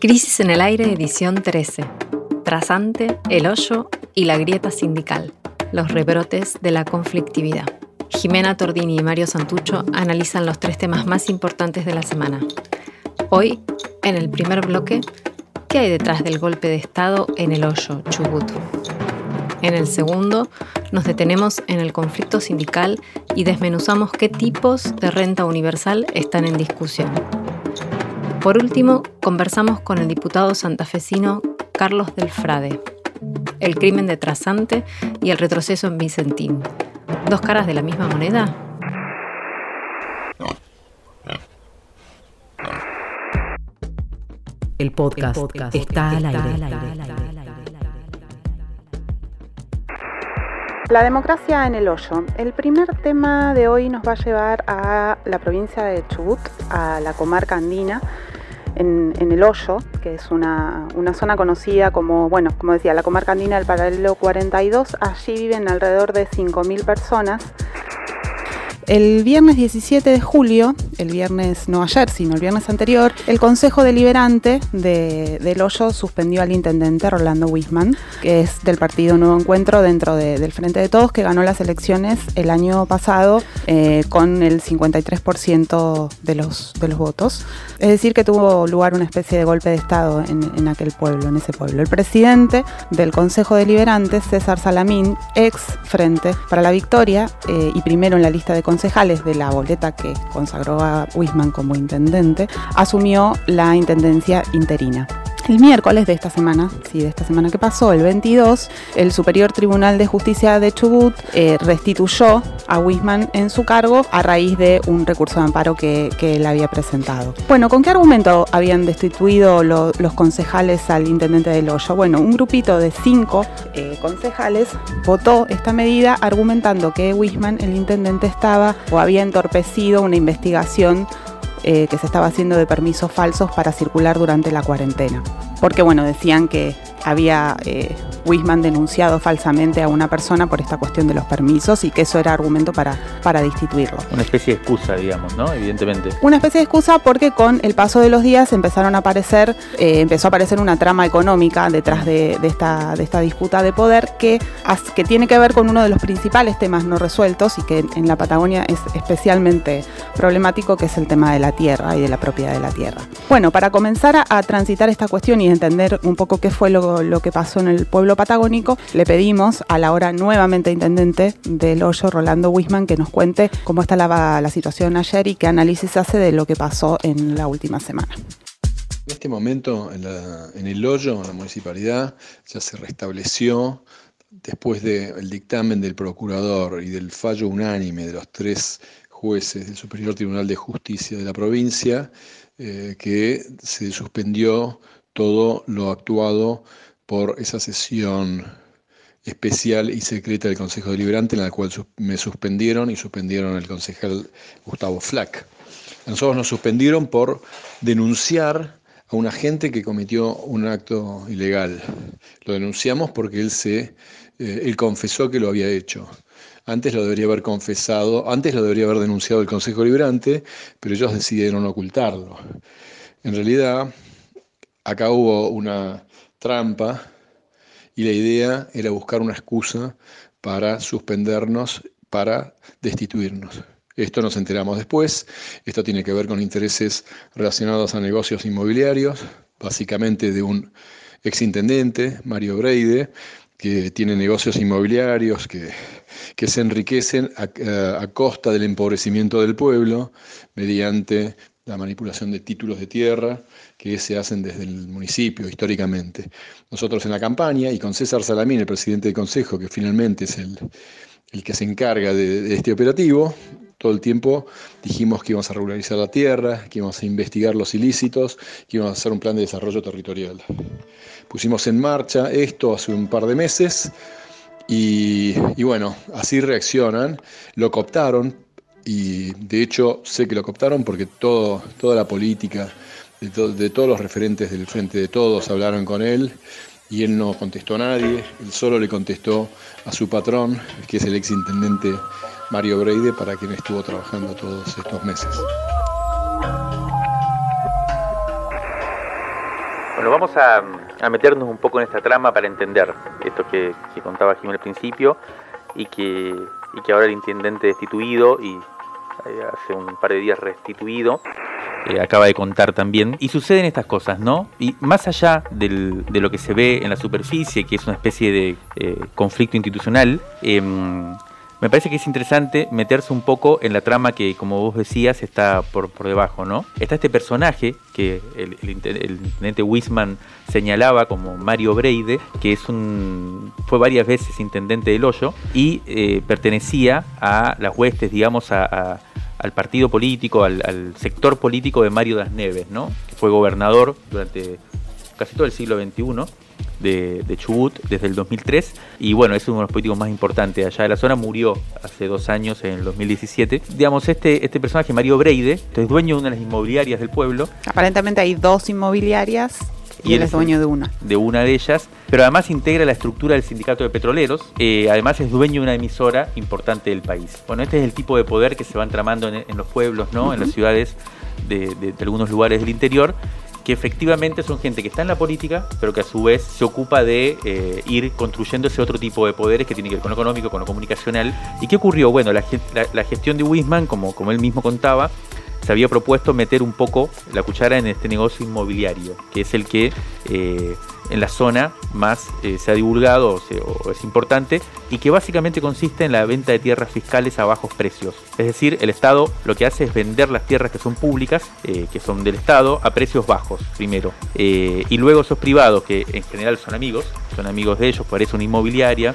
Crisis en el aire, edición 13. Trasante, el hoyo y la grieta sindical. Los rebrotes de la conflictividad. Jimena Tordini y Mario Santucho analizan los tres temas más importantes de la semana. Hoy, en el primer bloque, ¿qué hay detrás del golpe de Estado en el hoyo, Chubut? En el segundo, nos detenemos en el conflicto sindical y desmenuzamos qué tipos de renta universal están en discusión. Por último, conversamos con el diputado santafesino Carlos del Frade. El crimen de Trasante y el retroceso en Vicentín. ¿Dos caras de la misma moneda? El podcast, está, al aire. La democracia en el hoyo. El primer tema de hoy nos va a llevar a la provincia de Chubut, a la comarca andina, en, el hoyo, que es una, una, zona conocida como, bueno, como decía, la comarca andina del paralelo 42. Allí viven alrededor de 5.000 personas el viernes 17 de julio, el viernes no ayer, sino el viernes anterior, el Consejo Deliberante de, del Hoyo suspendió al intendente Rolando Wisman, que es del partido Nuevo Encuentro dentro del Frente de Todos, que ganó las elecciones el año pasado eh, con el 53% de los, votos. Es decir, que tuvo lugar una especie de golpe de Estado en, aquel pueblo, en ese pueblo. El presidente del Consejo Deliberante, César Salamín, ex Frente para la Victoria eh, y primero en la lista de concejales de la boleta que consagró a Wisman como intendente, asumió la intendencia interina. El miércoles de esta semana, sí, de esta semana que pasó, el 22, el Superior Tribunal de Justicia de Chubut eh, restituyó a Wisman en su cargo a raíz de un recurso de amparo que, él había presentado. Bueno, ¿con qué argumento habían destituido los concejales al intendente del Hoyo? Bueno, un grupito de cinco eh, concejales votó esta medida argumentando que Wisman, el intendente, estaba o había entorpecido una investigación eh, que se estaba haciendo de permisos falsos para circular durante la cuarentena. Porque bueno, decían que había eh, Wisman denunciado falsamente a una persona por esta cuestión de los permisos y que eso era argumento para, para destituirlo. Una especie de excusa, digamos, ¿no? Evidentemente. Una especie de excusa porque con el paso de los días empezaron a aparecer, eh, empezó a aparecer una trama económica detrás de, esta, de esta disputa de poder que, que tiene que ver con uno de los principales temas no resueltos y que en la Patagonia es especialmente problemático, que es el tema de la tierra y de la propiedad de la tierra. Bueno, para comenzar a, a transitar esta cuestión y entender un poco qué fue lo que pasó en el pueblo patagónico, le pedimos a la hora nuevamente intendente del hoyo, Rolando Wisman, que nos cuente cómo está la, situación ayer y qué análisis hace de lo que pasó en la última semana. En este momento, en, en, el hoyo, en la municipalidad, ya se restableció, después del dictamen del procurador y del fallo unánime de los tres jueces del Superior Tribunal de Justicia de la provincia, eh, que se suspendió todo lo actuado por esa sesión especial y secreta del Consejo Deliberante en la cual me suspendieron y suspendieron el concejal Gustavo Flack. Nosotros nos suspendieron por denunciar a un agente que cometió un acto ilegal. Lo denunciamos porque él se eh, él confesó que lo había hecho. Antes lo debería haber confesado, antes lo debería haber denunciado el Consejo Deliberante, pero ellos decidieron ocultarlo. En realidad, acá hubo una trampa y la idea era buscar una excusa para suspendernos, para destituirnos. Esto nos enteramos después, esto tiene que ver con intereses relacionados a negocios inmobiliarios, básicamente de un exintendente, Mario Breide, que tiene negocios inmobiliarios que, que se enriquecen a, a, costa del empobrecimiento del pueblo mediante la manipulación de títulos de tierra que se hacen desde el municipio históricamente. Nosotros en la campaña y con César Salamín, el presidente del Consejo, que finalmente es el, el que se encarga de, este operativo, todo el tiempo dijimos que íbamos a regularizar la tierra, que íbamos a investigar los ilícitos, que íbamos a hacer un plan de desarrollo territorial. Pusimos en marcha esto hace un par de meses y, y bueno, así reaccionan, lo cooptaron, y de hecho sé que lo cooptaron porque todo, toda la política de, todos los referentes del Frente de Todos hablaron con él y él no contestó a nadie, él solo le contestó a su patrón, que es el exintendente Mario Breide, para quien estuvo trabajando todos estos meses. Bueno, vamos a, meternos un poco en esta trama para entender esto que, contaba Jimmy al principio y que, y que ahora el intendente destituido y eh, hace un par de días restituido eh, acaba de contar también. Y suceden estas cosas, ¿no? Y más allá de lo que se ve en la superficie, que es una especie de eh, conflicto institucional, em, me parece que es interesante meterse un poco en la trama que, como vos decías, está por, por debajo, ¿no? Está este personaje que el, intendente Wisman señalaba como Mario Breide, que es un fue varias veces intendente del Hoyo y eh, pertenecía a las huestes, digamos, al partido político, al, sector político de Mario Das Neves, ¿no? que fue gobernador durante casi todo el siglo XXI de, Chubut desde el 2003 y bueno, es uno de los políticos más importantes allá de la zona, murió hace dos años en el 2017. Digamos, este, este personaje, Mario Breide, es dueño de una de las inmobiliarias del pueblo. Aparentemente hay dos inmobiliarias y, él es dueño de una. De una de ellas, pero además integra la estructura del sindicato de petroleros, eh, además es dueño de una emisora importante del país. Bueno, este es el tipo de poder que se van tramando en, los pueblos, ¿no? En las ciudades de, algunos lugares del interior que efectivamente son gente que está en la política, pero que a su vez se ocupa de eh, ir construyendo ese otro tipo de poderes que tiene que ver con lo económico, con lo comunicacional. ¿Y qué ocurrió? Bueno, la, gestión de Wisman, como, como él mismo contaba, se había propuesto meter un poco la cuchara en este negocio inmobiliario, que es el que eh, en la zona más eh, se ha divulgado o, es importante y que básicamente consiste en la venta de tierras fiscales a bajos precios. Es decir, el Estado lo que hace es vender las tierras que son públicas, eh, que son del Estado, a precios bajos primero. y luego esos privados, que en general son amigos, son amigos de ellos, parece una inmobiliaria,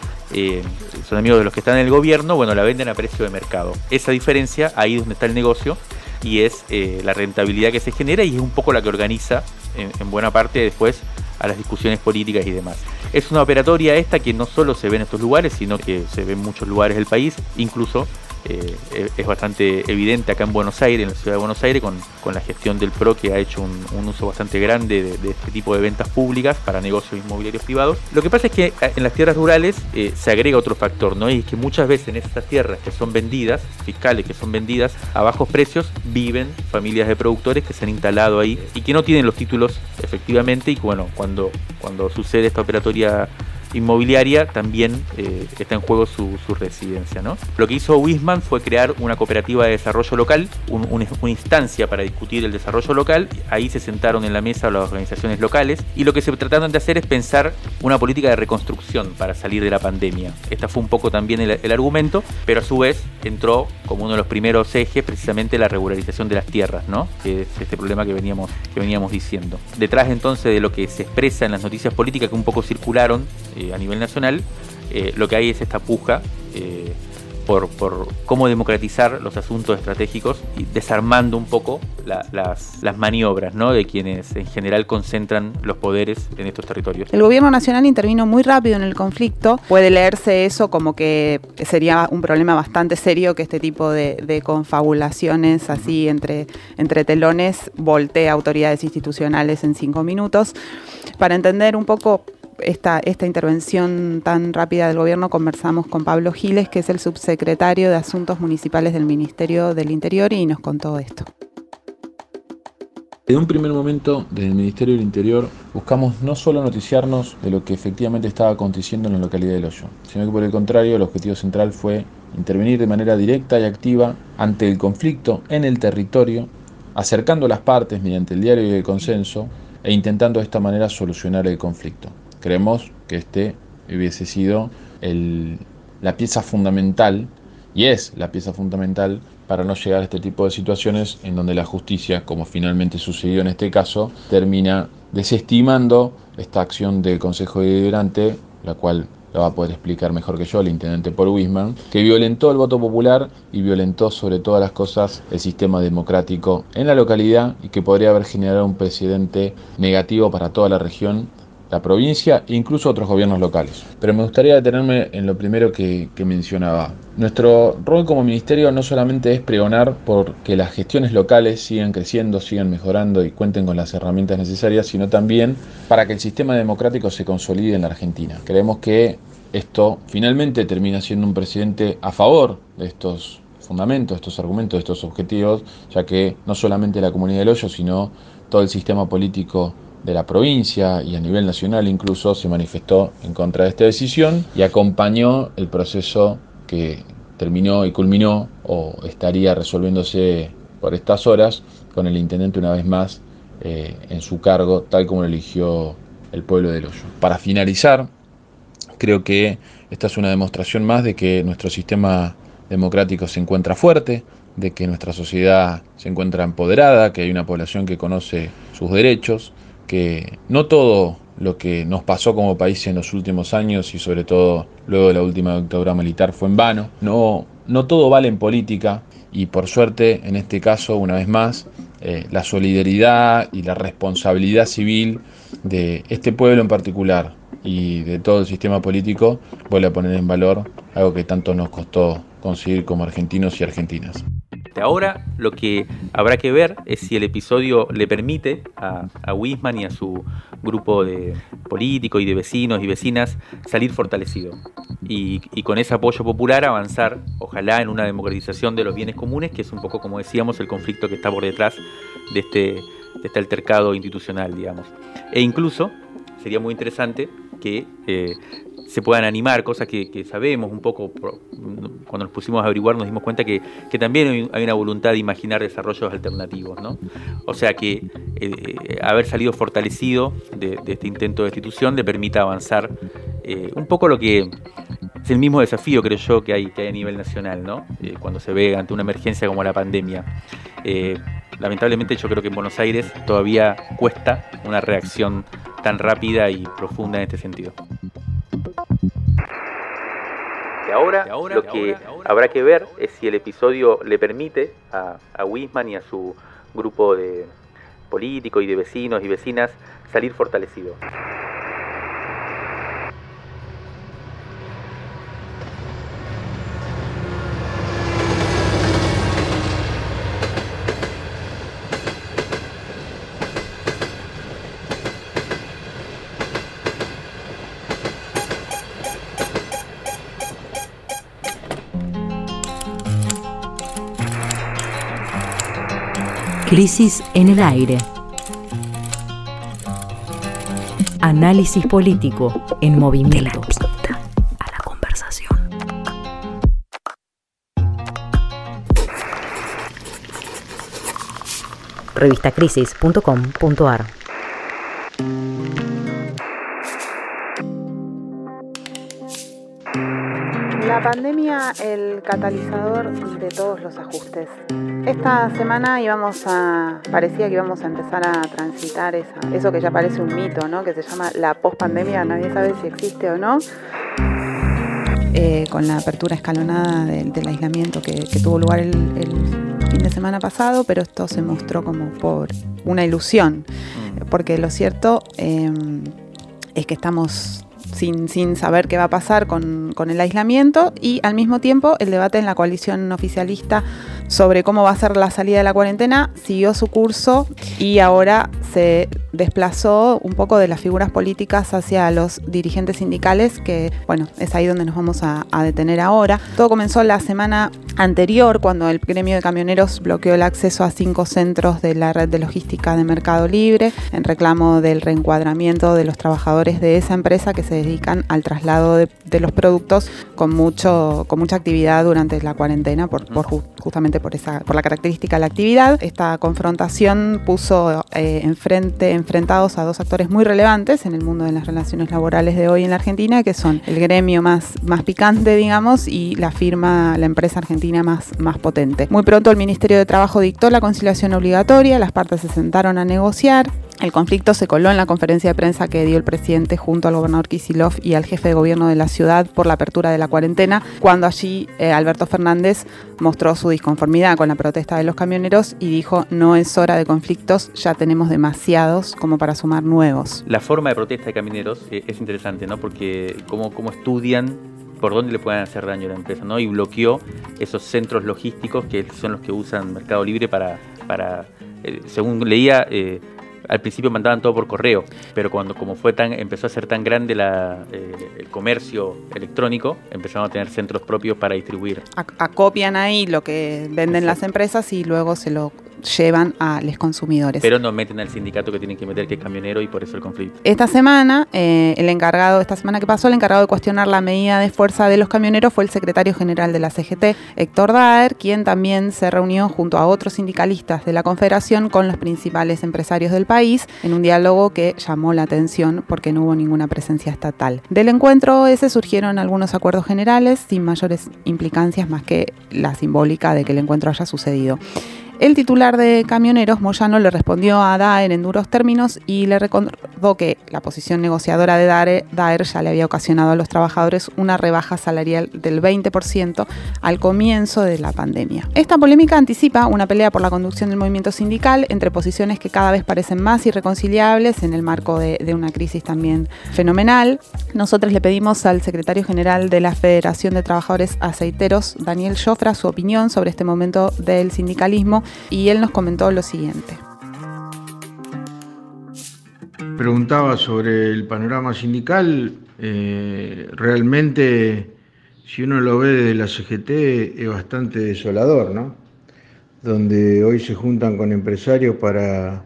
son amigos de los que están en el gobierno, bueno, la venden a precio de mercado. Esa diferencia, ahí es donde está el negocio, y es eh, la rentabilidad que se genera y es un poco la que organiza en, buena parte después a las discusiones políticas y demás. Es una operatoria esta que no solo se ve en estos lugares, sino que se ve en muchos lugares del país, incluso eh, es bastante evidente acá en Buenos Aires, en la ciudad de Buenos Aires, con, la gestión del PRO que ha hecho un, uso bastante grande de, este tipo de ventas públicas para negocios inmobiliarios privados. Lo que pasa es que eh, en las tierras rurales eh, se agrega otro factor, ¿no? Y es que muchas veces en estas tierras que son vendidas, fiscales que son vendidas a bajos precios, viven familias de productores que se han instalado ahí y que no tienen los títulos efectivamente y bueno, cuando, cuando sucede esta operatoria inmobiliaria también eh, está en juego su, residencia. ¿no? Lo que hizo Wisman fue crear una cooperativa de desarrollo local, una instancia para discutir el desarrollo local. Ahí se sentaron en la mesa las organizaciones locales y lo que se trataron de hacer es pensar una política de reconstrucción para salir de la pandemia. Esta fue un poco también el, argumento, pero a su vez entró como uno de los primeros ejes precisamente la regularización de las tierras, ¿no? que es este problema que veníamos, que veníamos diciendo. Detrás entonces de lo que se expresa en las noticias políticas que un poco circularon, a nivel nacional, eh, lo que hay es esta puja eh, por, cómo democratizar los asuntos estratégicos y desarmando un poco las, maniobras ¿no? de quienes en general concentran los poderes en estos territorios. El gobierno nacional intervino muy rápido en el conflicto. Puede leerse eso como que sería un problema bastante serio que este tipo de, confabulaciones así entre, entre telones voltee autoridades institucionales en cinco minutos. Para entender un poco esta, intervención tan rápida del gobierno conversamos con Pablo Giles, que es el subsecretario de Asuntos Municipales del Ministerio del Interior, y nos contó esto. En un primer momento, desde el Ministerio del Interior, buscamos no solo noticiarnos de lo que efectivamente estaba aconteciendo en la localidad del Hoyo, sino que por el contrario, el objetivo central fue intervenir de manera directa y activa ante el conflicto en el territorio, acercando las partes mediante el diario y el consenso e intentando de esta manera solucionar el conflicto. Creemos que este hubiese sido la pieza fundamental, y es la pieza fundamental para no llegar a este tipo de situaciones en donde la justicia, como finalmente sucedió en este caso, termina desestimando esta acción del Consejo Deliberante, la cual la va a poder explicar mejor que yo el intendente Paul Wisman, que violentó el voto popular y violentó sobre todas las cosas el sistema democrático en la localidad y que podría haber generado un precedente negativo para toda la región la provincia e incluso otros gobiernos locales. Pero me gustaría detenerme en lo primero que, mencionaba. Nuestro rol como ministerio no solamente es pregonar por que las gestiones locales sigan creciendo, sigan mejorando y cuenten con las herramientas necesarias, sino también para que el sistema democrático se consolide en la Argentina. Creemos que esto finalmente termina siendo un presidente a favor de estos fundamentos, estos argumentos, estos objetivos, ya que no solamente la comunidad del hoyo, sino todo el sistema político de la provincia y a nivel nacional incluso se manifestó en contra de esta decisión y acompañó el proceso que terminó y culminó o estaría resolviéndose por estas horas con el intendente una vez más eh, en su cargo, tal como lo eligió el pueblo del Hoyo. Para finalizar, creo que esta es una demostración más de que nuestro sistema democrático se encuentra fuerte, de que nuestra sociedad se encuentra empoderada, que hay una población que conoce sus derechos, que no todo lo que nos pasó como país en los últimos años y sobre todo luego de la última dictadura militar fue en vano. No, no todo vale en política y por suerte en este caso, una vez más, eh, la solidaridad y la responsabilidad civil de este pueblo en particular y de todo el sistema político vuelve a poner en valor algo que tanto nos costó conseguir como argentinos y argentinas. Ahora lo que habrá que ver es si el episodio le permite a, Wisman y a su grupo de políticos y de vecinos y vecinas salir fortalecido y, con ese apoyo popular avanzar, ojalá, en una democratización de los bienes comunes, que es un poco, como decíamos, el conflicto que está por detrás de este, este altercado institucional, digamos. E incluso sería muy interesante que eh, se puedan animar, cosas que, sabemos un poco, cuando nos pusimos a averiguar nos dimos cuenta que, también hay una voluntad de imaginar desarrollos alternativos, ¿no? O sea que eh, haber salido fortalecido de, este intento de destitución le permita avanzar eh, un poco lo que es el mismo desafío, creo yo, que hay, que hay a nivel nacional, ¿no? Eh, cuando se ve ante una emergencia como la pandemia. lamentablemente yo creo que en Buenos Aires todavía cuesta una reacción tan rápida y profunda en este sentido ahora, lo que habrá que ver es si el episodio le permite a, a Wisman y a su grupo de políticos y de vecinos y vecinas salir fortalecidos. Crisis en el aire. Análisis político en movimiento. a la conversación. Revistacrisis.com.ar La pandemia, el catalizador de todos los ajustes. Esta semana íbamos a, parecía que íbamos a empezar a transitar eso que ya parece un mito, ¿no? que se llama la pospandemia, nadie sabe si existe o no, eh, con la apertura escalonada del, aislamiento que, tuvo lugar el, fin de semana pasado, pero esto se mostró como por una ilusión, mm. porque lo cierto eh, es que estamos sin, sin, saber qué va a pasar con, con, el aislamiento y al mismo tiempo el debate en la coalición oficialista sobre cómo va a ser la salida de la cuarentena, siguió su curso y ahora se desplazó un poco de las figuras políticas hacia los dirigentes sindicales, que bueno, es ahí donde nos vamos a, detener ahora. Todo comenzó la semana anterior, cuando el gremio de camioneros bloqueó el acceso a cinco centros de la red de logística de Mercado Libre, en reclamo del reencuadramiento de los trabajadores de esa empresa que se dedican al traslado de, los productos con, mucho, con mucha actividad durante la cuarentena, por, por justamente por, esa, por la característica de la actividad. Esta confrontación puso eh, enfrente, enfrentados a dos actores muy relevantes en el mundo de las relaciones laborales de hoy en la Argentina, que son el gremio más, más picante, digamos, y la firma, la empresa argentina más, más potente. Muy pronto el Ministerio de Trabajo dictó la conciliación obligatoria, las partes se sentaron a negociar, el conflicto se coló en la conferencia de prensa que dio el presidente junto al gobernador Kisilov y al jefe de gobierno de la ciudad por la apertura de la cuarentena, cuando allí eh, Alberto Fernández mostró su disconformidad con la protesta de los camioneros y dijo no es hora de conflictos, ya tenemos demasiados como para sumar nuevos. La forma de protesta de camioneros eh, es interesante, ¿no? Porque cómo, cómo estudian por dónde le pueden hacer daño a la empresa, ¿no? Y bloqueó esos centros logísticos que son los que usan Mercado Libre para, para eh, según leía, al principio mandaban todo por correo, pero cuando como fue tan, empezó a ser tan grande la, eh, el comercio electrónico, empezaron a tener centros propios para distribuir. Acopian ahí lo que venden las empresas y luego se lo llevan a los consumidores. Pero no meten al sindicato que tienen que meter, que es camionero, y por eso el conflicto. Esta semana, eh, el encargado, esta semana que pasó, el encargado de cuestionar la medida de fuerza de los camioneros fue el secretario general de la CGT, Héctor Daer, quien también se reunió junto a otros sindicalistas de la Confederación con los principales empresarios del país en un diálogo que llamó la atención porque no hubo ninguna presencia estatal. Del encuentro ese surgieron algunos acuerdos generales sin mayores implicancias más que la simbólica de que el encuentro haya sucedido. El titular de Camioneros, Moyano, le respondió a Daer en duros términos y le recordó que la posición negociadora de Daer, ya le había ocasionado a los trabajadores una rebaja salarial del 20% al comienzo de la pandemia. Esta polémica anticipa una pelea por la conducción del movimiento sindical entre posiciones que cada vez parecen más irreconciliables en el marco de, una crisis también fenomenal. Nosotros le pedimos al secretario general de la Federación de Trabajadores Aceiteros, Daniel Jofra, su opinión sobre este momento del sindicalismo y él nos comentó lo siguiente. Preguntaba sobre el panorama sindical, eh, realmente si uno lo ve desde la CGT es bastante desolador, ¿no? Donde hoy se juntan con empresarios para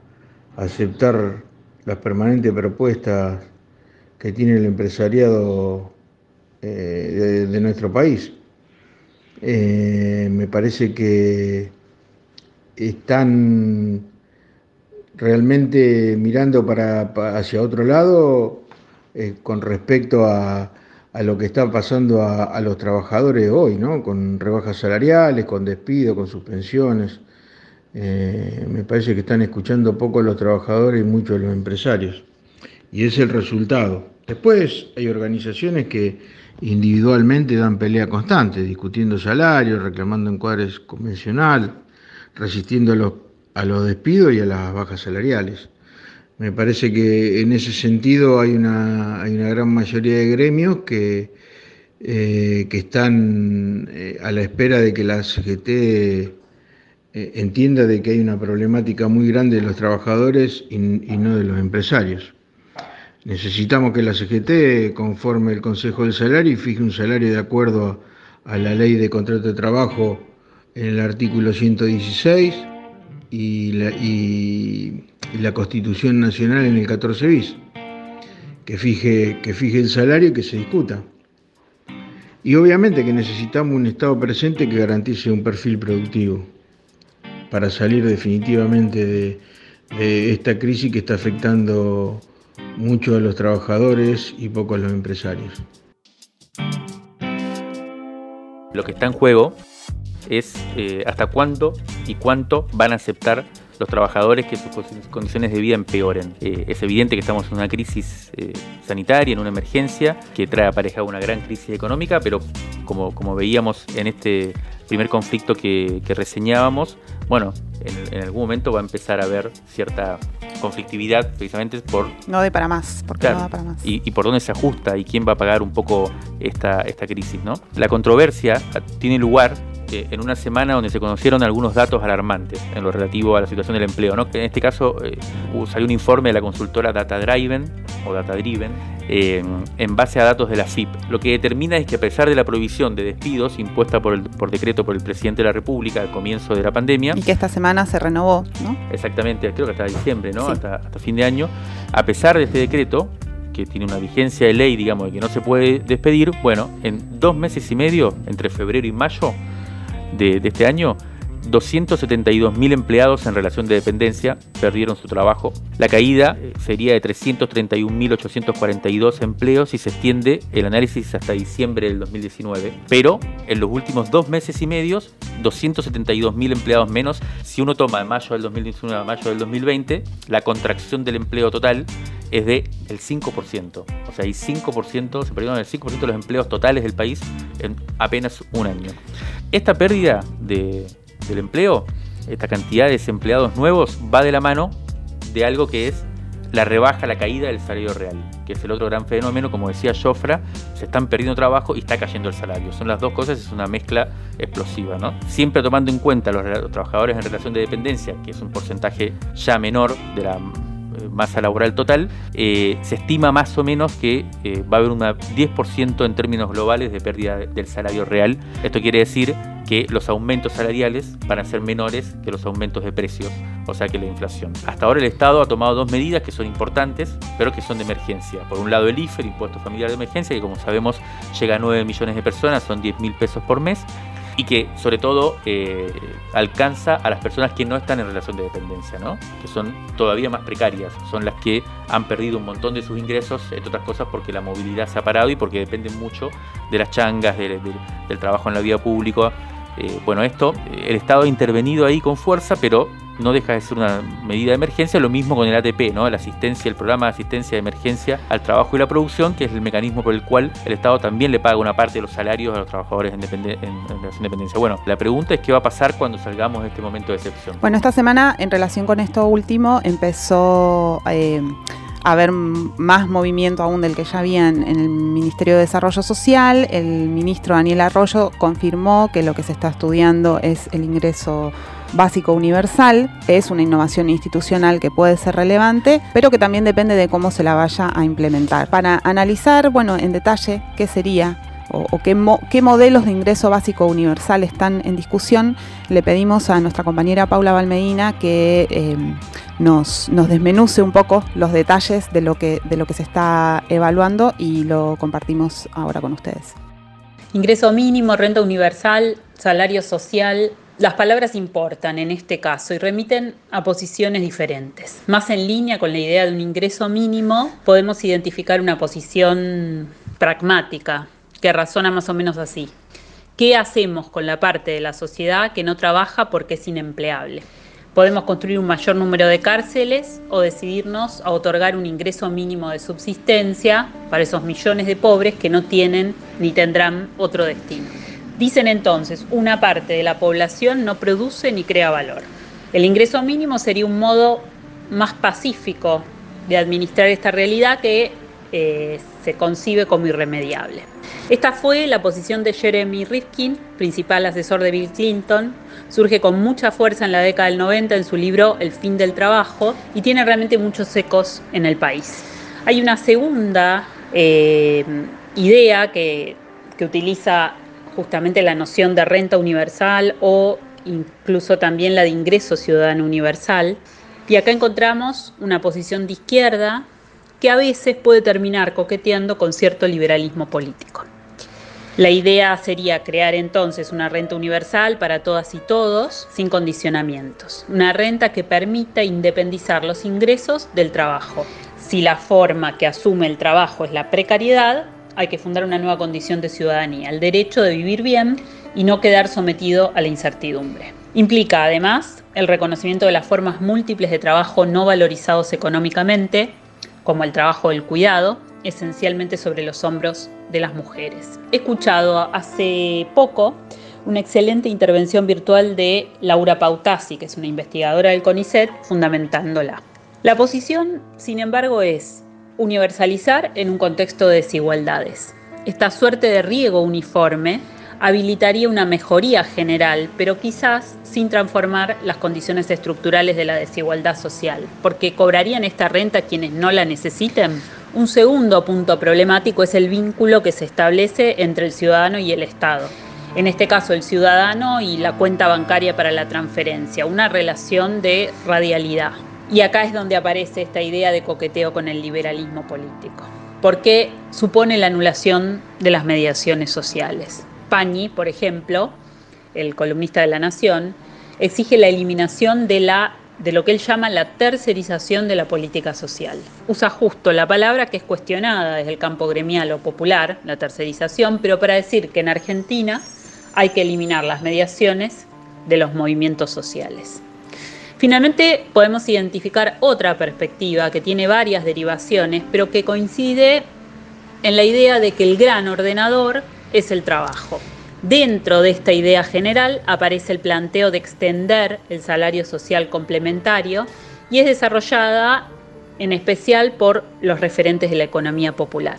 aceptar las permanentes propuestas que tiene el empresariado eh, de, nuestro país. Eh, me parece que están realmente mirando para, hacia otro lado eh, con respecto a, lo que está pasando a, los trabajadores hoy, ¿no? con rebajas salariales, con despidos, con suspensiones. Eh, me parece que están escuchando poco a los trabajadores y mucho a los empresarios. Y es el resultado. Después hay organizaciones que individualmente dan pelea constante, discutiendo salarios, reclamando encuadres convencional, resistiendo a los, a los despidos y a las bajas salariales. Me parece que en ese sentido hay una, hay una gran mayoría de gremios que, eh, que están eh, a la espera de que la CGT eh, entienda de que hay una problemática muy grande de los trabajadores y, no de los empresarios. Necesitamos que la CGT conforme el Consejo del Salario y fije un salario de acuerdo a la ley de contrato de trabajo el artículo 116 y la, y, la Constitución Nacional en el 14 bis, que fije, que fije el salario y que se discuta. Y obviamente que necesitamos un Estado presente que garantice un perfil productivo para salir definitivamente de, de esta crisis que está afectando mucho a los trabajadores y poco a los empresarios. Lo que está en juego es eh, hasta cuándo y cuánto van a aceptar los trabajadores que sus condiciones de vida empeoren. Eh, es evidente que estamos en una crisis eh, sanitaria, en una emergencia, que trae aparejada una gran crisis económica, pero como, como veíamos en este primer conflicto que, reseñábamos, bueno, en, algún momento va a empezar a haber cierta conflictividad precisamente por... No de para más, porque no da para más. Y, por dónde se ajusta y quién va a pagar un poco esta, esta crisis, ¿no? La controversia tiene lugar en una semana donde se conocieron algunos datos alarmantes en lo relativo a la situación del empleo. ¿no? En este caso eh, salió un informe de la consultora Data Driven o Data Driven eh, en base a datos de la FIP. Lo que determina es que a pesar de la prohibición de despidos impuesta por, el, por decreto por el presidente de la República al comienzo de la pandemia. Y que esta semana se renovó, ¿no? Exactamente, creo que hasta diciembre, ¿no? Hasta, hasta fin de año. A pesar de este decreto, que tiene una vigencia de ley, digamos, de que no se puede despedir, bueno, en dos meses y medio, entre febrero y mayo, de, este año, 272.000 empleados en relación de dependencia perdieron su trabajo. La caída eh, sería de 331.842 empleos y se extiende el análisis hasta diciembre del 2019. Pero en los últimos dos meses y medios, 272.000 empleados menos. Si uno toma de mayo del 2019 a mayo del 2020, la contracción del empleo total es de el 5%. O sea, hay 5%, se perdieron el 5% de los empleos totales del país en apenas un año. Esta pérdida de, del empleo, esta cantidad de desempleados nuevos, va de la mano de algo que es la rebaja, la caída del salario real, que es el otro gran fenómeno, como decía Jofra, se están perdiendo trabajo y está cayendo el salario. Son las dos cosas, es una mezcla explosiva, ¿no? Siempre tomando en cuenta los, los trabajadores en relación de dependencia, que es un porcentaje ya menor de la masa laboral total, eh, se estima más o menos que eh, va a haber un 10% en términos globales de pérdida del salario real. Esto quiere decir que los aumentos salariales van a ser menores que los aumentos de precios, o sea que la inflación. Hasta ahora el Estado ha tomado dos medidas que son importantes, pero que son de emergencia. Por un lado el IFE, el Impuesto Familiar de Emergencia, que como sabemos llega a 9 millones de personas, son 10 mil pesos por mes, y que sobre todo eh, alcanza a las personas que no están en relación de dependencia, ¿no? que son todavía más precarias, son las que han perdido un montón de sus ingresos, entre otras cosas porque la movilidad se ha parado y porque dependen mucho de las changas, del trabajo en la vida pública. Eh, bueno, esto, el Estado ha intervenido ahí con fuerza, pero no deja de ser una medida de emergencia, lo mismo con el ATP, ¿no? La asistencia, el programa de asistencia de emergencia al trabajo y la producción, que es el mecanismo por el cual el Estado también le paga una parte de los salarios a los trabajadores en, independencia. Bueno, la pregunta es qué va a pasar cuando salgamos de este momento de excepción. Bueno, esta semana, en relación con esto último, empezó eh, a haber más movimiento aún del que ya había en, el Ministerio de Desarrollo Social. El ministro Daniel Arroyo confirmó que lo que se está estudiando es el ingreso básico universal. Es una innovación institucional que puede ser relevante, pero que también depende de cómo se la vaya a implementar. Para analizar, bueno, en detalle qué sería o, qué, modelos de ingreso básico universal están en discusión, le pedimos a nuestra compañera Paula Valmedina que em, nos, desmenuce un poco los detalles de lo que se está evaluando y lo compartimos ahora con ustedes. Ingreso mínimo, renta universal, salario social, las palabras importan en este caso y remiten a posiciones diferentes. Más en línea con la idea de un ingreso mínimo, podemos identificar una posición pragmática que razona más o menos así. ¿Qué hacemos con la parte de la sociedad que no trabaja porque es inempleable? Podemos construir un mayor número de cárceles o decidirnos a otorgar un ingreso mínimo de subsistencia para esos millones de pobres que no tienen ni tendrán otro destino. Dicen entonces, una parte de la población no produce ni crea valor. El ingreso mínimo sería un modo más pacífico de administrar esta realidad que eh, se concibe como irremediable. Esta fue la posición de Jeremy Rifkin, principal asesor de Bill Clinton. Surge con mucha fuerza en la década del 90 en su libro El fin del trabajo y tiene realmente muchos ecos en el país. Hay una segunda eh, idea que, que utiliza justamente la noción de renta universal o incluso también la de ingreso ciudadano universal. Y acá encontramos una posición de izquierda que a veces puede terminar coqueteando con cierto liberalismo político. La idea sería crear entonces una renta universal para todas y todos, sin condicionamientos. Una renta que permita independizar los ingresos del trabajo. Si la forma que asume el trabajo es la precariedad, hay que fundar una nueva condición de ciudadanía, el derecho de vivir bien y no quedar sometido a la incertidumbre. Implica además el reconocimiento de las formas múltiples de trabajo no valorizados económicamente, como el trabajo del cuidado, esencialmente sobre los hombros de las mujeres. He escuchado hace poco una excelente intervención virtual de Laura Pautasi, que es una investigadora del CONICET, fundamentándola. La posición, sin embargo, es universalizar en un contexto de desigualdades. Esta suerte de riego uniforme habilitaría una mejoría general, pero quizás sin transformar las condiciones estructurales de la desigualdad social, porque cobrarían esta renta quienes no la necesiten. Un segundo punto problemático es el vínculo que se establece entre el ciudadano y el Estado. En este caso, el ciudadano y la cuenta bancaria para la transferencia, una relación de radialidad. Y acá es donde aparece esta idea de coqueteo con el liberalismo político, porque supone la anulación de las mediaciones sociales. Pañi, por ejemplo, el columnista de La Nación, exige la eliminación de, la, de lo que él llama la tercerización de la política social. Usa justo la palabra que es cuestionada desde el campo gremial o popular, la tercerización, pero para decir que en Argentina hay que eliminar las mediaciones de los movimientos sociales. Finalmente podemos identificar otra perspectiva que tiene varias derivaciones, pero que coincide en la idea de que el gran ordenador es el trabajo. Dentro de esta idea general aparece el planteo de extender el salario social complementario y es desarrollada en especial por los referentes de la economía popular.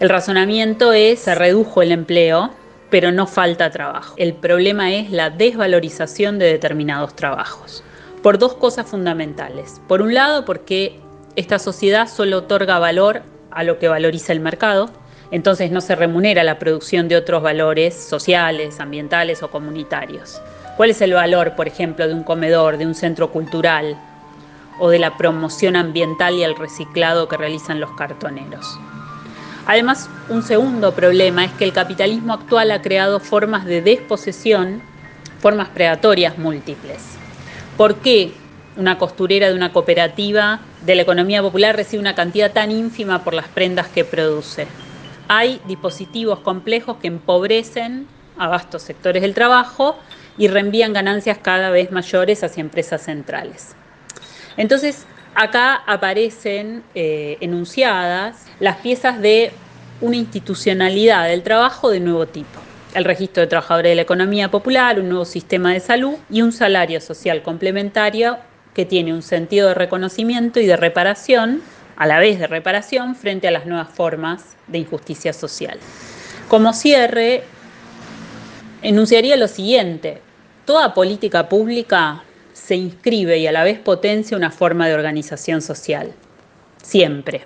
El razonamiento es, se redujo el empleo, pero no falta trabajo. El problema es la desvalorización de determinados trabajos por dos cosas fundamentales. Por un lado, porque esta sociedad solo otorga valor a lo que valoriza el mercado, Entonces no se remunera la producción de otros valores sociales, ambientales o comunitarios. ¿Cuál es el valor, por ejemplo, de un comedor, de un centro cultural o de la promoción ambiental y el reciclado que realizan los cartoneros? Además, un segundo problema es que el capitalismo actual ha creado formas de desposesión, formas predatorias múltiples. ¿Por qué una costurera de una cooperativa de la economía popular recibe una cantidad tan ínfima por las prendas que produce? Hay dispositivos complejos que empobrecen a vastos sectores del trabajo y reenvían ganancias cada vez mayores hacia empresas centrales. Entonces, acá aparecen eh, enunciadas las piezas de una institucionalidad del trabajo de nuevo tipo. El registro de trabajadores de la economía popular, un nuevo sistema de salud y un salario social complementario que tiene un sentido de reconocimiento y de reparación, a la vez de reparación, frente a las nuevas formas de injusticia social. Como cierre, enunciaría lo siguiente. Toda política pública se inscribe y a la vez potencia una forma de organización social. Siempre.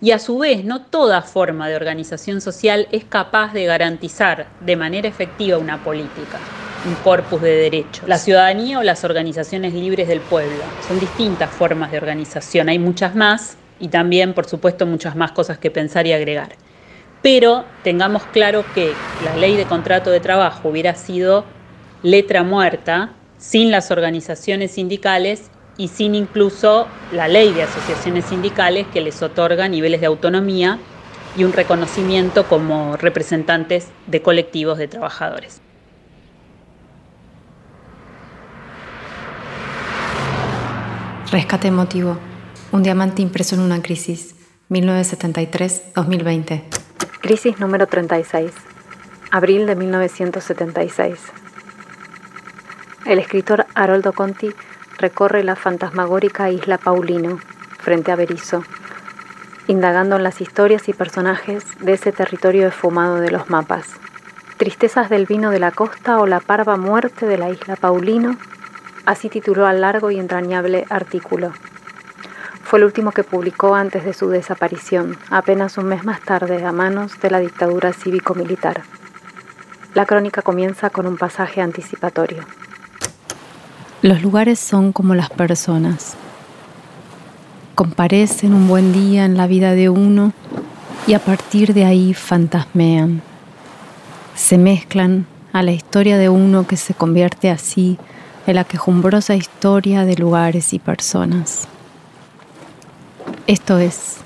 Y a su vez, no toda forma de organización social es capaz de garantizar de manera efectiva una política, un corpus de derecho. La ciudadanía o las organizaciones libres del pueblo. Son distintas formas de organización. Hay muchas más y también, por supuesto, muchas más cosas que pensar y agregar. Pero tengamos claro que la ley de contrato de trabajo hubiera sido letra muerta sin las organizaciones sindicales y sin incluso la ley de asociaciones sindicales que les otorga niveles de autonomía y un reconocimiento como representantes de colectivos de trabajadores. Rescate emotivo. Un diamante impreso en una crisis. 1973-2020. Crisis número 36. Abril de 1976. El escritor Haroldo Conti recorre la fantasmagórica isla Paulino, frente a Berizo, indagando en las historias y personajes de ese territorio esfumado de los mapas. Tristezas del vino de la costa o la parva muerte de la isla Paulino, así tituló al largo y entrañable artículo. Fue el último que publicó antes de su desaparición, apenas un mes más tarde, a manos de la dictadura cívico-militar. La crónica comienza con un pasaje anticipatorio. Los lugares son como las personas. Comparecen un buen día en la vida de uno y a partir de ahí fantasmean. Se mezclan a la historia de uno que se convierte así en la quejumbrosa historia de lugares y personas. Esto es,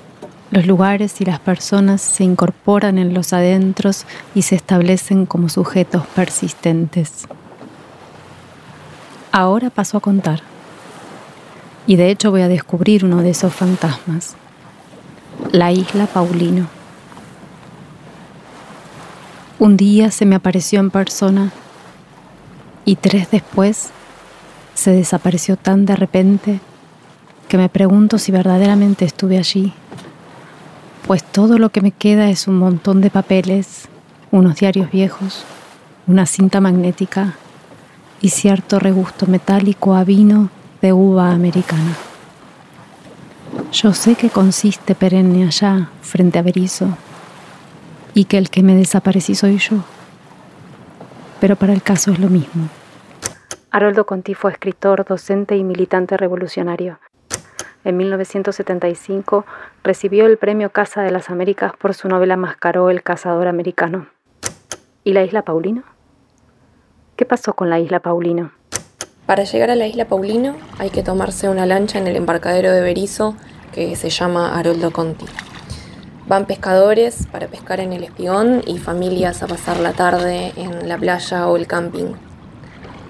los lugares y las personas se incorporan en los adentros y se establecen como sujetos persistentes. Ahora paso a contar. Y de hecho voy a descubrir uno de esos fantasmas. La isla Paulino. Un día se me apareció en persona y tres después se desapareció tan de repente que me pregunto si verdaderamente estuve allí, pues todo lo que me queda es un montón de papeles, unos diarios viejos, una cinta magnética y cierto regusto metálico a vino de uva americana. Yo sé que consiste perenne allá, frente a Berizo, y que el que me desaparecí soy yo, pero para el caso es lo mismo. Haroldo Conti fue escritor, docente y militante revolucionario. En 1975 recibió el premio Casa de las Américas por su novela Mascaró el cazador americano. ¿Y la isla Paulino? ¿Qué pasó con la isla Paulino? Para llegar a la isla Paulino hay que tomarse una lancha en el embarcadero de Berizo que se llama Haroldo Conti. Van pescadores para pescar en el espigón y familias a pasar la tarde en la playa o el camping.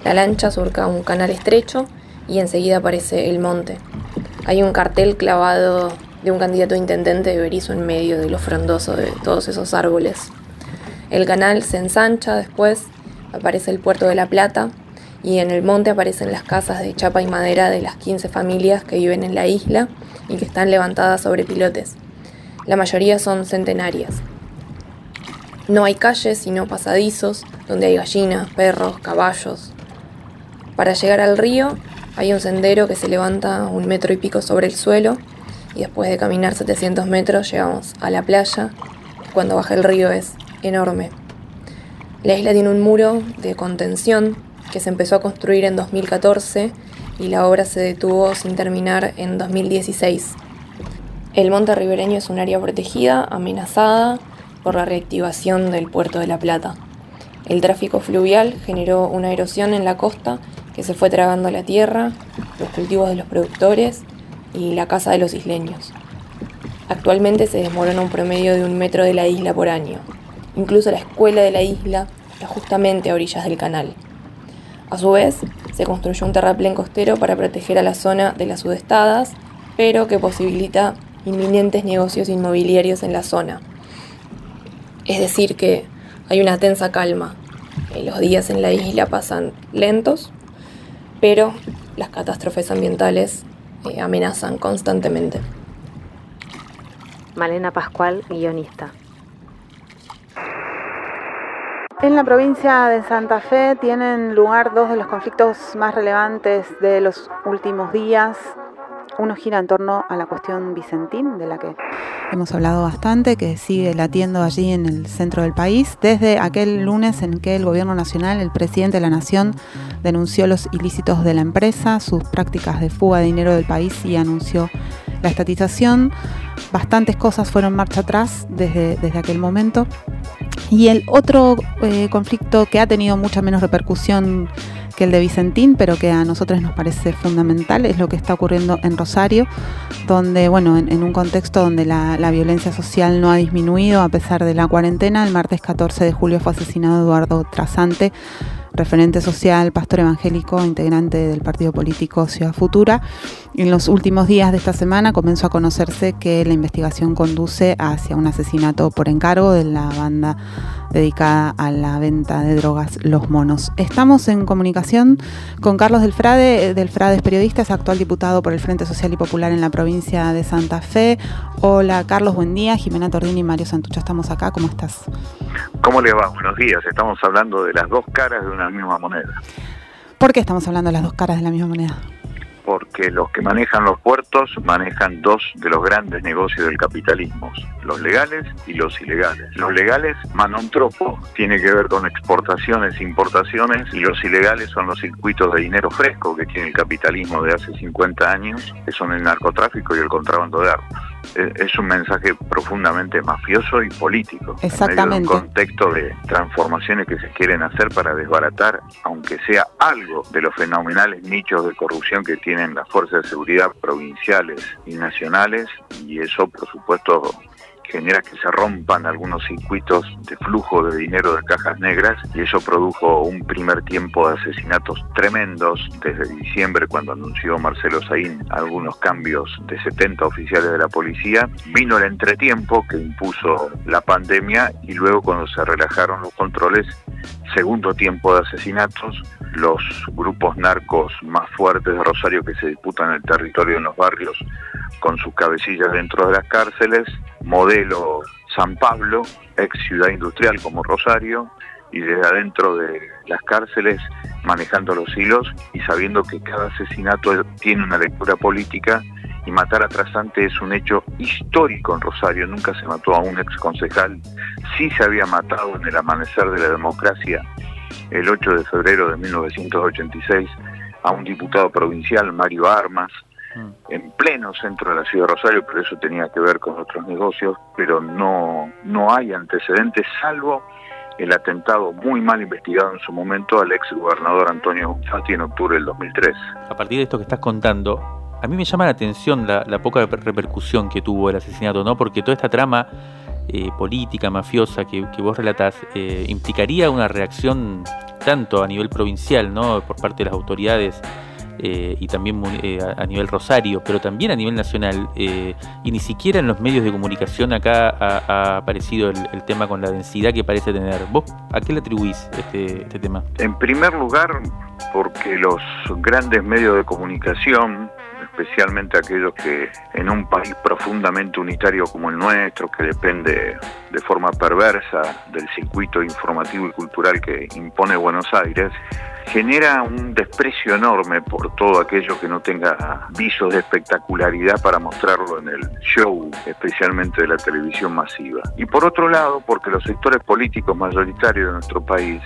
La lancha surca un canal estrecho y enseguida aparece el monte. Hay un cartel clavado de un candidato a intendente de Berizo en medio de lo frondoso de todos esos árboles. El canal se ensancha después aparece el puerto de La Plata y en el monte aparecen las casas de chapa y madera de las 15 familias que viven en la isla y que están levantadas sobre pilotes. La mayoría son centenarias. No hay calles sino pasadizos donde hay gallinas, perros, caballos. Para llegar al río hay un sendero que se levanta un metro y pico sobre el suelo y después de caminar 700 metros llegamos a la playa cuando baja el río es enorme. La isla tiene un muro de contención que se empezó a construir en 2014 y la obra se detuvo sin terminar en 2016. El monte ribereño es un área protegida, amenazada por la reactivación del puerto de La Plata. El tráfico fluvial generó una erosión en la costa se fue tragando la tierra, los cultivos de los productores y la casa de los isleños. Actualmente se desmorona un promedio de un metro de la isla por año. Incluso la escuela de la isla está justamente a orillas del canal. A su vez, se construyó un terraplén costero para proteger a la zona de las sudestadas, pero que posibilita inminentes negocios inmobiliarios en la zona. Es decir, que hay una tensa calma. Los días en la isla pasan lentos, pero las catástrofes ambientales eh, amenazan constantemente. Malena Pascual, guionista. En la provincia de Santa Fe tienen lugar dos de los conflictos más relevantes de los últimos días. Uno gira en torno a la cuestión Vicentín, de la que hemos hablado bastante, que sigue latiendo allí en el centro del país, desde aquel lunes en que el Gobierno Nacional, el presidente de la Nación, denunció los ilícitos de la empresa, sus prácticas de fuga de dinero del país y anunció la estatización. Bastantes cosas fueron marcha atrás desde, desde aquel momento. Y el otro eh, conflicto que ha tenido mucha menos repercusión que el de Vicentín, pero que a nosotros nos parece fundamental, es lo que está ocurriendo en Rosario, donde, bueno, en, un contexto donde la, la, violencia social no ha disminuido a pesar de la cuarentena, el martes 14 de julio fue asesinado Eduardo Trasante, referente social, pastor evangélico, integrante del partido político Ciudad Futura. En los últimos días de esta semana comenzó a conocerse que la investigación conduce hacia un asesinato por encargo de la banda dedicada a la venta de drogas Los Monos. Estamos en comunicación con Carlos Delfrade. Delfrade es periodista, es actual diputado por el Frente Social y Popular en la provincia de Santa Fe. Hola Carlos, buen día. Jimena Tordini y Mario Santucho estamos acá. ¿Cómo estás? ¿Cómo le va? Buenos días. Estamos hablando de las dos caras de una misma moneda. ¿Por qué estamos hablando de las dos caras de la misma moneda? Porque los que manejan los puertos manejan dos de los grandes negocios del capitalismo, los legales y los ilegales. Los legales, manontropo, tiene que ver con exportaciones, e importaciones, y los ilegales son los circuitos de dinero fresco que tiene el capitalismo de hace 50 años, que son el narcotráfico y el contrabando de armas es un mensaje profundamente mafioso y político. Exactamente. En medio un contexto de transformaciones que se quieren hacer para desbaratar, aunque sea algo de los fenomenales nichos de corrupción que tienen las fuerzas de seguridad provinciales y nacionales, y eso, por supuesto, genera que se rompan algunos circuitos de flujo de dinero de cajas negras y eso produjo un primer tiempo de asesinatos tremendos desde diciembre cuando anunció Marcelo Saín algunos cambios de 70 oficiales de la policía. Vino el entretiempo que impuso la pandemia y luego cuando se relajaron los controles, segundo tiempo de asesinatos, los grupos narcos más fuertes de Rosario que se disputan el territorio en los barrios con sus cabecillas dentro de las cárceles, modelo San Pablo, ex ciudad industrial como Rosario, y desde adentro de las cárceles manejando los hilos y sabiendo que cada asesinato tiene una lectura política y matar a Trasante es un hecho histórico en Rosario, nunca se mató a un ex concejal, sí se había matado en el amanecer de la democracia el 8 de febrero de 1986 a un diputado provincial, Mario Armas. En pleno centro de la ciudad de Rosario, pero eso tenía que ver con otros negocios, pero no, no hay antecedentes salvo el atentado muy mal investigado en su momento al ex gobernador Antonio Fati en octubre del 2003. A partir de esto que estás contando, a mí me llama la atención la, poca repercusión que tuvo el asesinato, ¿no? Porque toda esta trama eh, política, mafiosa que, vos relatás, eh, implicaría una reacción tanto a nivel provincial, ¿no? Por parte de las autoridades eh, y también eh, a, nivel Rosario, pero también a nivel nacional. Eh, y ni siquiera en los medios de comunicación acá ha, aparecido el, tema con la densidad que parece tener. ¿Vos a qué le atribuís este, este tema? En primer lugar, porque los grandes medios de comunicación especialmente aquellos que en un país profundamente unitario como el nuestro, que depende de forma perversa del circuito informativo y cultural que impone Buenos Aires, genera un desprecio enorme por todo aquello que no tenga visos de espectacularidad para mostrarlo en el show, especialmente de la televisión masiva. Y por otro lado, porque los sectores políticos mayoritarios de nuestro país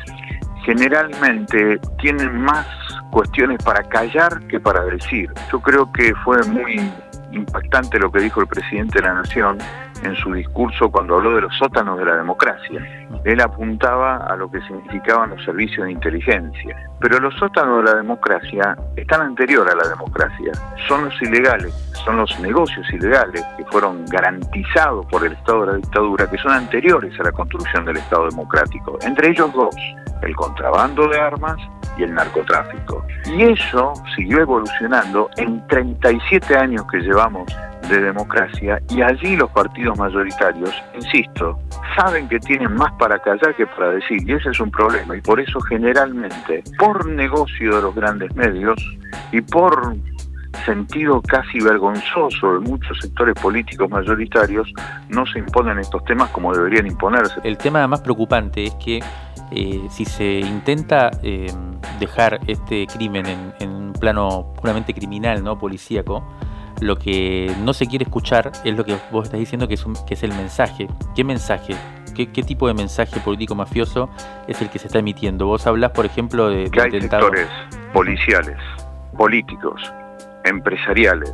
generalmente tienen más cuestiones para callar que para decir. Yo creo que fue muy impactante lo que dijo el presidente de la Nación en su discurso cuando habló de los sótanos de la democracia. Él apuntaba a lo que significaban los servicios de inteligencia. Pero los sótanos de la democracia están anterior a la democracia. Son los ilegales, son los negocios ilegales que fueron garantizados por el Estado de la dictadura, que son anteriores a la construcción del Estado democrático. Entre ellos dos, el contrabando de armas y el narcotráfico. Y eso siguió evolucionando en 37 años que llevamos de democracia y allí los partidos mayoritarios, insisto, saben que tienen más para callar que para decir y ese es un problema y por eso generalmente por negocio de los grandes medios y por sentido casi vergonzoso de muchos sectores políticos mayoritarios no se imponen estos temas como deberían imponerse. El tema más preocupante es que eh, si se intenta eh, dejar este crimen en, un plano puramente criminal, no policíaco, lo que no se quiere escuchar es lo que vos estás diciendo que es, que es el mensaje. ¿Qué mensaje? ¿Qué, tipo de mensaje político mafioso es el que se está emitiendo? Vos hablas, por ejemplo, de... que hay sectores policiales, políticos, empresariales,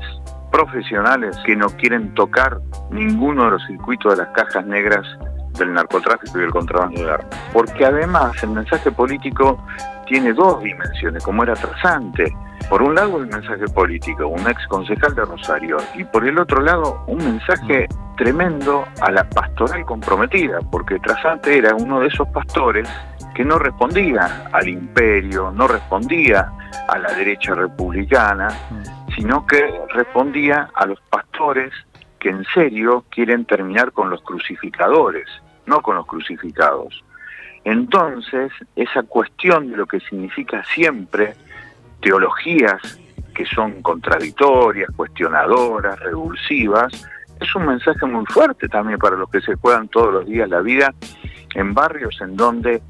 profesionales que no quieren tocar ninguno de los circuitos de las cajas negras del narcotráfico y el contrabando de armas. Porque además el mensaje político tiene dos dimensiones, como era trazante. Por un lado el mensaje político, un ex concejal de Rosario, y por el otro lado un mensaje tremendo a la pastoral comprometida, porque Trasante era uno de esos pastores que no respondía al imperio, no respondía a la derecha republicana, sino que respondía a los pastores que en serio quieren terminar con los crucificadores, no con los crucificados. Entonces, esa cuestión de lo que significa siempre teologías que son contradictorias, cuestionadoras, revulsivas, es un mensaje muy fuerte también para los que se juegan todos los días la vida en barrios en donde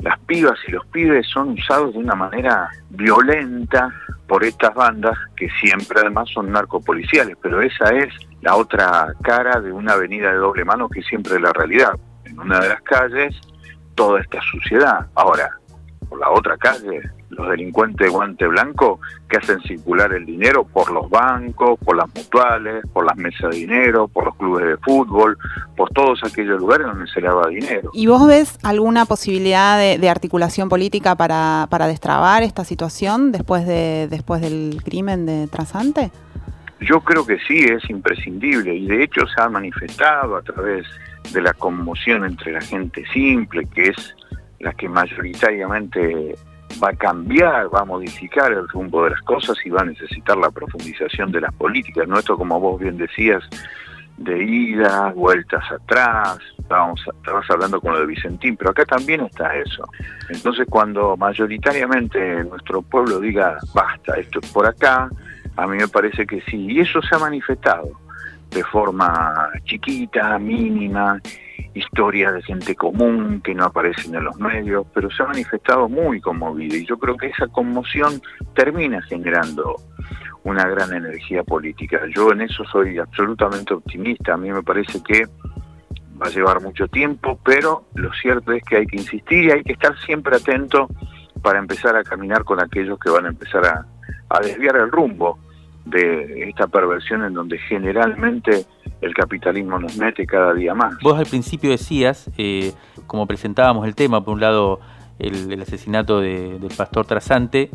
las pibas y los pibes son usados de una manera violenta por estas bandas que siempre además son narcopoliciales, pero esa es la otra cara de una avenida de doble mano que siempre es la realidad. En una de las calles, toda esta suciedad. Ahora, por la otra calle, los delincuentes de guante blanco que hacen circular el dinero por los bancos, por las mutuales, por las mesas de dinero, por los clubes de fútbol, por todos aquellos lugares donde se lava dinero. ¿Y vos ves alguna posibilidad de, articulación política para, para destrabar esta situación después, de, después del crimen de Trasante? Yo creo que sí, es imprescindible y de hecho se ha manifestado a través de la conmoción entre la gente simple, que es la que mayoritariamente va a cambiar, va a modificar el rumbo de las cosas y va a necesitar la profundización de las políticas. No esto, como vos bien decías, de idas, vueltas atrás, estábamos, estabas hablando con lo de Vicentín, pero acá también está eso. Entonces cuando mayoritariamente nuestro pueblo diga, basta, esto es por acá, a mí me parece que sí, y eso se ha manifestado de forma chiquita, mínima, historias de gente común que no aparecen en los medios, pero se ha manifestado muy conmovido y yo creo que esa conmoción termina generando una gran energía política. Yo en eso soy absolutamente optimista, a mí me parece que va a llevar mucho tiempo, pero lo cierto es que hay que insistir y hay que estar siempre atento para empezar a caminar con aquellos que van a empezar a, a desviar el rumbo de esta perversión en donde generalmente el capitalismo nos mete cada día más. Vos al principio decías, eh, como presentábamos el tema, por un lado el, asesinato del pastor Trasante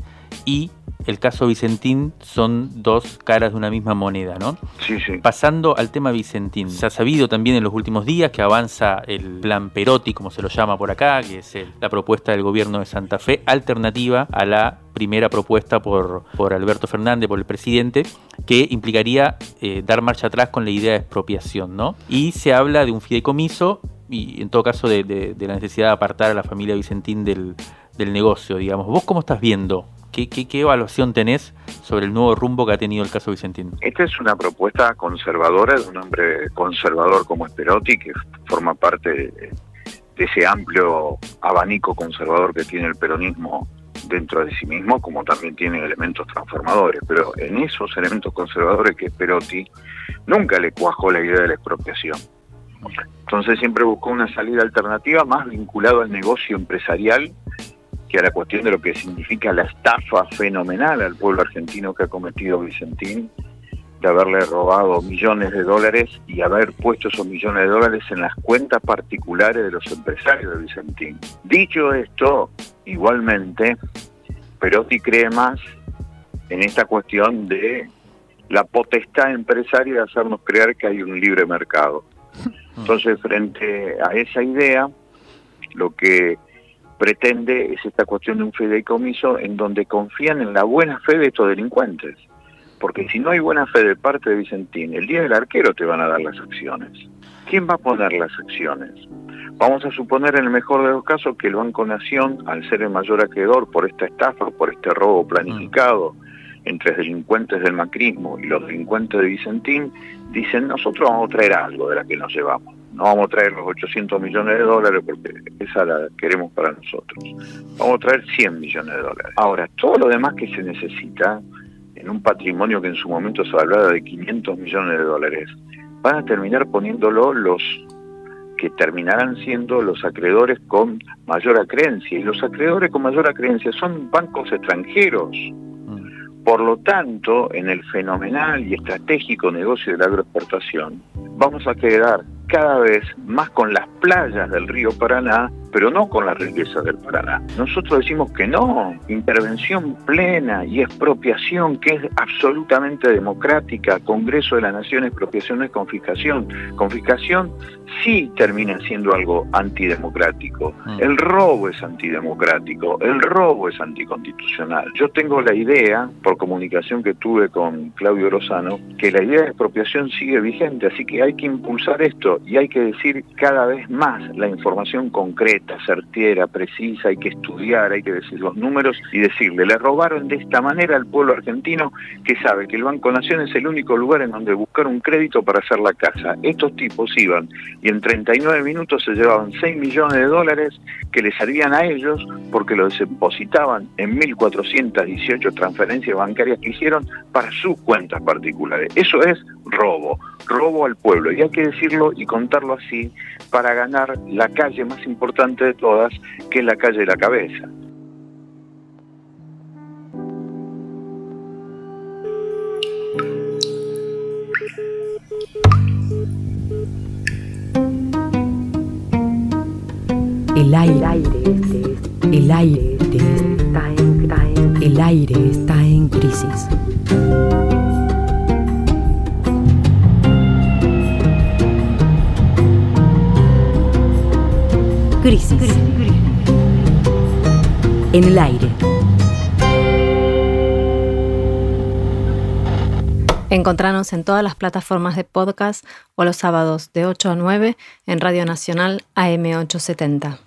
y el caso Vicentín son dos caras de una misma moneda, ¿no? Sí, sí. Pasando al tema Vicentín, se ha sabido también en los últimos días que avanza el plan Perotti, como se lo llama por acá, que es la propuesta del gobierno de Santa Fe, alternativa a la primera propuesta por, por Alberto Fernández, por el presidente, que implicaría eh, dar marcha atrás con la idea de expropiación, ¿no? Y se habla de un fideicomiso y en todo caso de, la necesidad de apartar a la familia Vicentín del, del negocio, digamos. ¿Vos cómo estás viendo ¿Qué, qué, evaluación tenés sobre el nuevo rumbo que ha tenido el caso Vicentín? Esta es una propuesta conservadora de un hombre conservador como Esperotti, que forma parte de, ese amplio abanico conservador que tiene el peronismo dentro de sí mismo, como también tiene elementos transformadores. Pero en esos elementos conservadores que Perotti nunca le cuajó la idea de la expropiación. Entonces siempre buscó una salida alternativa más vinculado al negocio empresarial que a la cuestión de lo que significa la estafa fenomenal al pueblo argentino que ha cometido Vicentín, de haberle robado millones de dólares y haber puesto esos millones de dólares en las cuentas particulares de los empresarios de Vicentín. Dicho esto, igualmente, Perotti cree más en esta cuestión de la potestad empresaria de hacernos creer que hay un libre mercado. Entonces, frente a esa idea, lo que pretende es esta cuestión de un fideicomiso en donde confían en la buena fe de estos delincuentes. Porque si no hay buena fe de parte de Vicentín, el día del arquero te van a dar las acciones. ¿Quién va a poner las acciones? Vamos a suponer en el mejor de los casos que el Banco Nación, al ser el mayor acreedor por esta estafa, por este robo planificado entre delincuentes del macrismo y los delincuentes de Vicentín, dicen nosotros vamos a traer algo de la que nos llevamos no vamos a traer los 800 millones de dólares porque esa la queremos para nosotros. Vamos a traer 100 millones de dólares. Ahora, todo lo demás que se necesita en un patrimonio que en su momento se hablaba de 500 millones de dólares, van a terminar poniéndolo los que terminarán siendo los acreedores con mayor acreencia. Y los acreedores con mayor acreencia son bancos extranjeros. Por lo tanto, en el fenomenal y estratégico negocio de la agroexportación, vamos a quedar cada vez más con las playas del río Paraná pero no con la riqueza del Paraná. Nosotros decimos que no, intervención plena y expropiación que es absolutamente democrática, Congreso de la Nación, expropiación no es confiscación. Confiscación sí termina siendo algo antidemocrático. Mm. El robo es antidemocrático, el robo es anticonstitucional. Yo tengo la idea, por comunicación que tuve con Claudio Rosano, que la idea de expropiación sigue vigente, así que hay que impulsar esto y hay que decir cada vez más la información concreta certera, precisa, hay que estudiar, hay que decir los números y decirle, le robaron de esta manera al pueblo argentino que sabe que el Banco Nación es el único lugar en donde buscar un crédito para hacer la casa. Estos tipos iban y en 39 minutos se llevaban 6 millones de dólares que les servían a ellos porque los depositaban en 1.418 transferencias bancarias que hicieron para sus cuentas particulares. Eso es robo, robo al pueblo. Y hay que decirlo y contarlo así para ganar la calle más importante de todas, que es la calle de la cabeza. El aire, el aire, el aire está en crisis. Crisis. En el aire. Encontranos en todas las plataformas de podcast o los sábados de 8 a 9 en Radio Nacional AM870.